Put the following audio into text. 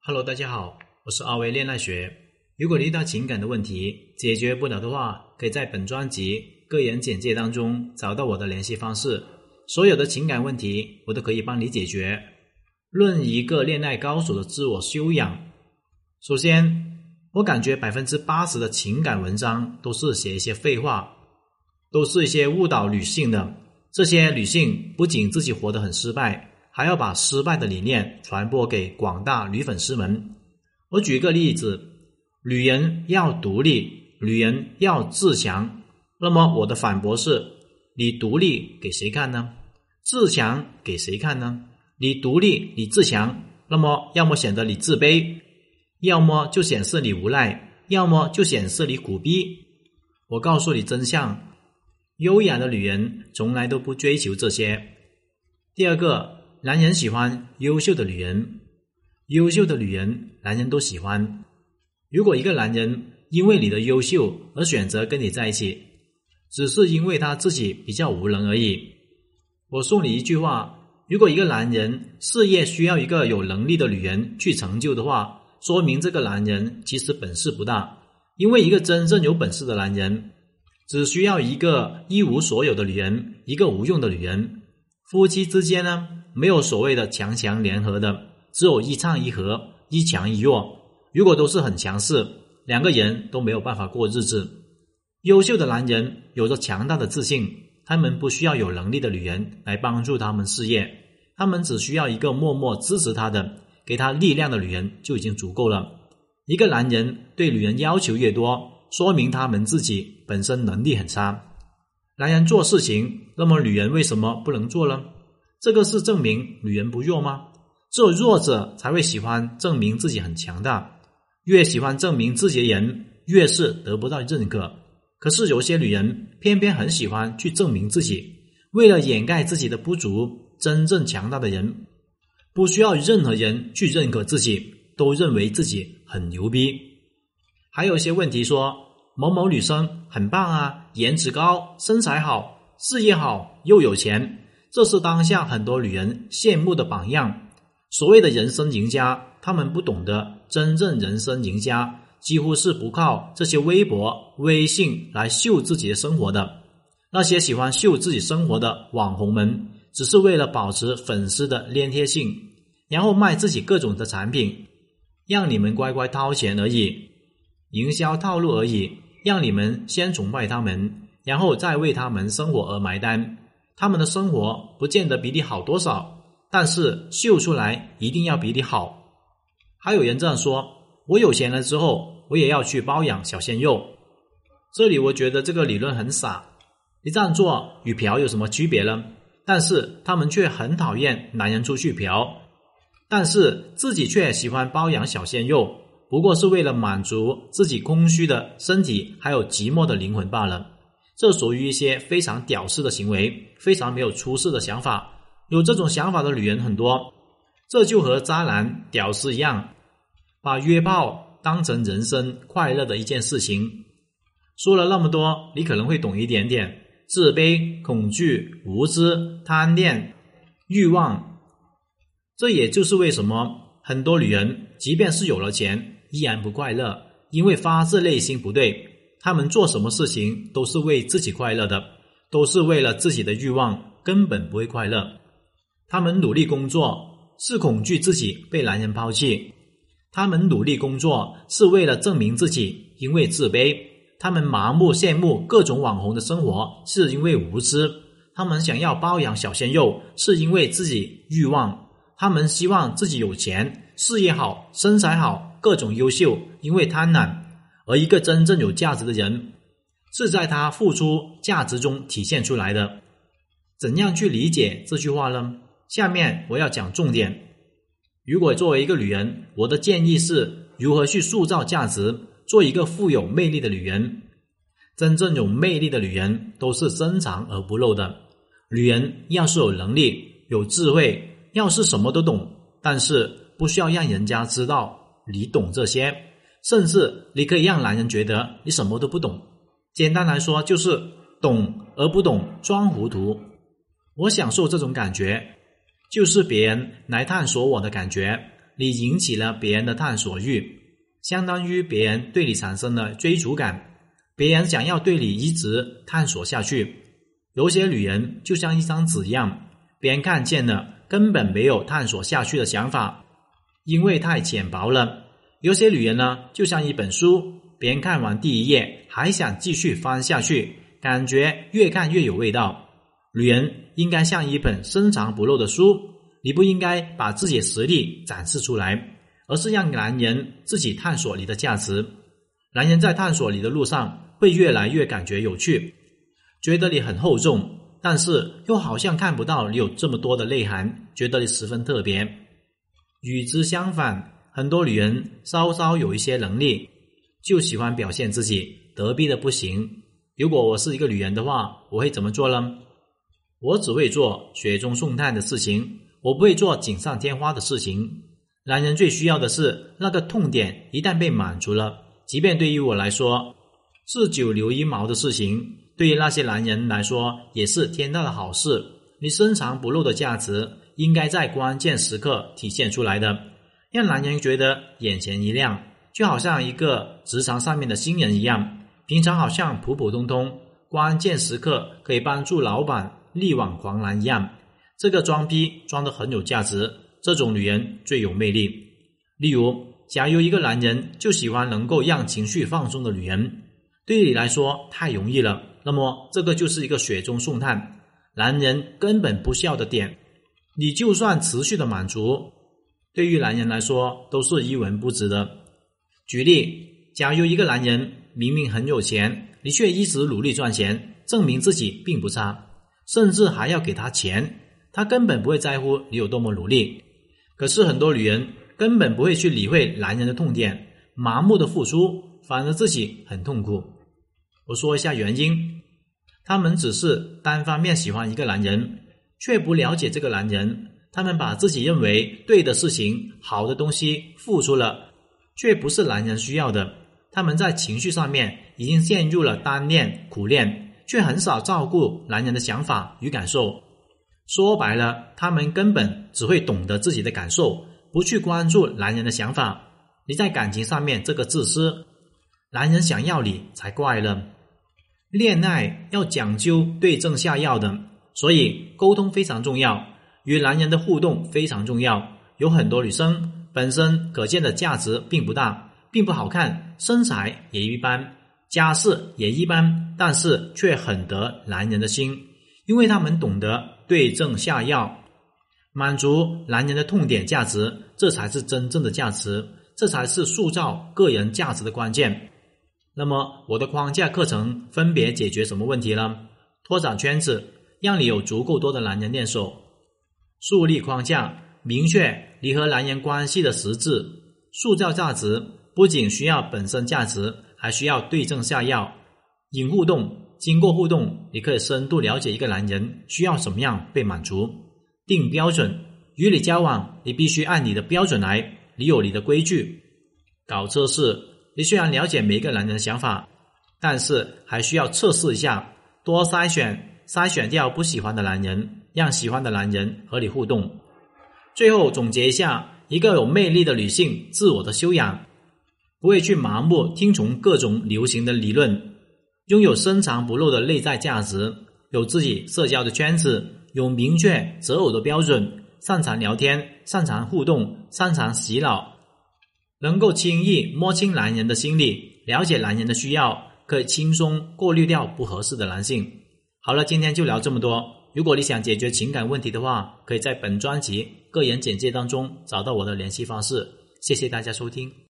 Hello，大家好，我是阿威恋爱学。如果你遇到情感的问题解决不了的话，可以在本专辑个人简介当中找到我的联系方式。所有的情感问题，我都可以帮你解决。论一个恋爱高手的自我修养，首先，我感觉百分之八十的情感文章都是写一些废话，都是一些误导女性的。这些女性不仅自己活得很失败。还要把失败的理念传播给广大女粉丝们。我举个例子：女人要独立，女人要自强。那么我的反驳是：你独立给谁看呢？自强给谁看呢？你独立，你自强，那么要么显得你自卑，要么就显示你无赖，要么就显示你苦逼。我告诉你真相：优雅的女人从来都不追求这些。第二个。男人喜欢优秀的女人，优秀的女人，男人都喜欢。如果一个男人因为你的优秀而选择跟你在一起，只是因为他自己比较无能而已。我送你一句话：如果一个男人事业需要一个有能力的女人去成就的话，说明这个男人其实本事不大。因为一个真正有本事的男人，只需要一个一无所有的女人，一个无用的女人。夫妻之间呢，没有所谓的强强联合的，只有一唱一和，一强一弱。如果都是很强势，两个人都没有办法过日子。优秀的男人有着强大的自信，他们不需要有能力的女人来帮助他们事业，他们只需要一个默默支持他的、给他力量的女人就已经足够了。一个男人对女人要求越多，说明他们自己本身能力很差。男人做事情，那么女人为什么不能做呢？这个是证明女人不弱吗？只有弱者才会喜欢证明自己很强大，越喜欢证明自己的人，越是得不到认可。可是有些女人偏偏很喜欢去证明自己，为了掩盖自己的不足。真正强大的人，不需要任何人去认可自己，都认为自己很牛逼。还有一些问题说。某某女生很棒啊，颜值高，身材好，事业好，又有钱，这是当下很多女人羡慕的榜样。所谓的人生赢家，他们不懂得，真正人生赢家几乎是不靠这些微博、微信来秀自己的生活的。那些喜欢秀自己生活的网红们，只是为了保持粉丝的粘贴性，然后卖自己各种的产品，让你们乖乖掏钱而已，营销套路而已。让你们先崇拜他们，然后再为他们生活而埋单。他们的生活不见得比你好多少，但是秀出来一定要比你好。还有人这样说：“我有钱了之后，我也要去包养小鲜肉。”这里我觉得这个理论很傻。你这样做与嫖有什么区别呢？但是他们却很讨厌男人出去嫖，但是自己却喜欢包养小鲜肉。不过是为了满足自己空虚的身体，还有寂寞的灵魂罢了。这属于一些非常屌丝的行为，非常没有出世的想法。有这种想法的女人很多，这就和渣男、屌丝一样，把约炮当成人生快乐的一件事情。说了那么多，你可能会懂一点点：自卑、恐惧、无知、贪恋、欲望。这也就是为什么很多女人，即便是有了钱，依然不快乐，因为发自内心不对。他们做什么事情都是为自己快乐的，都是为了自己的欲望，根本不会快乐。他们努力工作是恐惧自己被男人抛弃，他们努力工作是为了证明自己，因为自卑。他们麻木羡慕各种网红的生活，是因为无知。他们想要包养小鲜肉，是因为自己欲望。他们希望自己有钱、事业好、身材好。各种优秀，因为贪婪；而一个真正有价值的人，是在他付出价值中体现出来的。怎样去理解这句话呢？下面我要讲重点。如果作为一个女人，我的建议是如何去塑造价值，做一个富有魅力的女人。真正有魅力的女人都是深藏而不露的。女人要是有能力、有智慧，要是什么都懂，但是不需要让人家知道。你懂这些，甚至你可以让男人觉得你什么都不懂。简单来说，就是懂而不懂，装糊涂。我享受这种感觉，就是别人来探索我的感觉，你引起了别人的探索欲，相当于别人对你产生了追逐感，别人想要对你一直探索下去。有些女人就像一张纸一样，别人看见了根本没有探索下去的想法，因为太浅薄了。有些女人呢，就像一本书，别人看完第一页还想继续翻下去，感觉越看越有味道。女人应该像一本深藏不露的书，你不应该把自己实力展示出来，而是让男人自己探索你的价值。男人在探索你的路上，会越来越感觉有趣，觉得你很厚重，但是又好像看不到你有这么多的内涵，觉得你十分特别。与之相反，很多女人稍稍有一些能力，就喜欢表现自己，得逼的不行。如果我是一个女人的话，我会怎么做呢？我只会做雪中送炭的事情，我不会做锦上添花的事情。男人最需要的是那个痛点，一旦被满足了，即便对于我来说是九牛一毛的事情，对于那些男人来说也是天大的好事。你深藏不露的价值，应该在关键时刻体现出来的，让男人觉得眼前一亮，就好像一个职场上面的新人一样，平常好像普普通通，关键时刻可以帮助老板。力挽狂澜一样，这个装逼装的很有价值，这种女人最有魅力。例如，假如一个男人就喜欢能够让情绪放松的女人，对你来说太容易了，那么这个就是一个雪中送炭，男人根本不需要的点，你就算持续的满足，对于男人来说都是一文不值的。举例，假如一个男人明明很有钱，你却一直努力赚钱，证明自己并不差。甚至还要给他钱，他根本不会在乎你有多么努力。可是很多女人根本不会去理会男人的痛点，盲目的付出，反而自己很痛苦。我说一下原因：他们只是单方面喜欢一个男人，却不了解这个男人。他们把自己认为对的事情、好的东西付出了，却不是男人需要的。他们在情绪上面已经陷入了单恋、苦恋。却很少照顾男人的想法与感受，说白了，他们根本只会懂得自己的感受，不去关注男人的想法。你在感情上面这个自私，男人想要你才怪了。恋爱要讲究对症下药的，所以沟通非常重要，与男人的互动非常重要。有很多女生本身可见的价值并不大，并不好看，身材也一般。家世也一般，但是却很得男人的心，因为他们懂得对症下药，满足男人的痛点价值，这才是真正的价值，这才是塑造个人价值的关键。那么，我的框架课程分别解决什么问题呢？拓展圈子，让你有足够多的男人练手；树立框架，明确你和男人关系的实质；塑造价值，不仅需要本身价值。还需要对症下药，引互动。经过互动，你可以深度了解一个男人需要什么样被满足。定标准，与你交往，你必须按你的标准来，你有你的规矩。搞测试，你虽然了解每一个男人的想法，但是还需要测试一下，多筛选，筛选掉不喜欢的男人，让喜欢的男人和你互动。最后总结一下，一个有魅力的女性，自我的修养。不会去盲目听从各种流行的理论，拥有深藏不露的内在价值，有自己社交的圈子，有明确择偶的标准，擅长聊天，擅长互动，擅长洗脑，能够轻易摸清男人的心理，了解男人的需要，可以轻松过滤掉不合适的男性。好了，今天就聊这么多。如果你想解决情感问题的话，可以在本专辑个人简介当中找到我的联系方式。谢谢大家收听。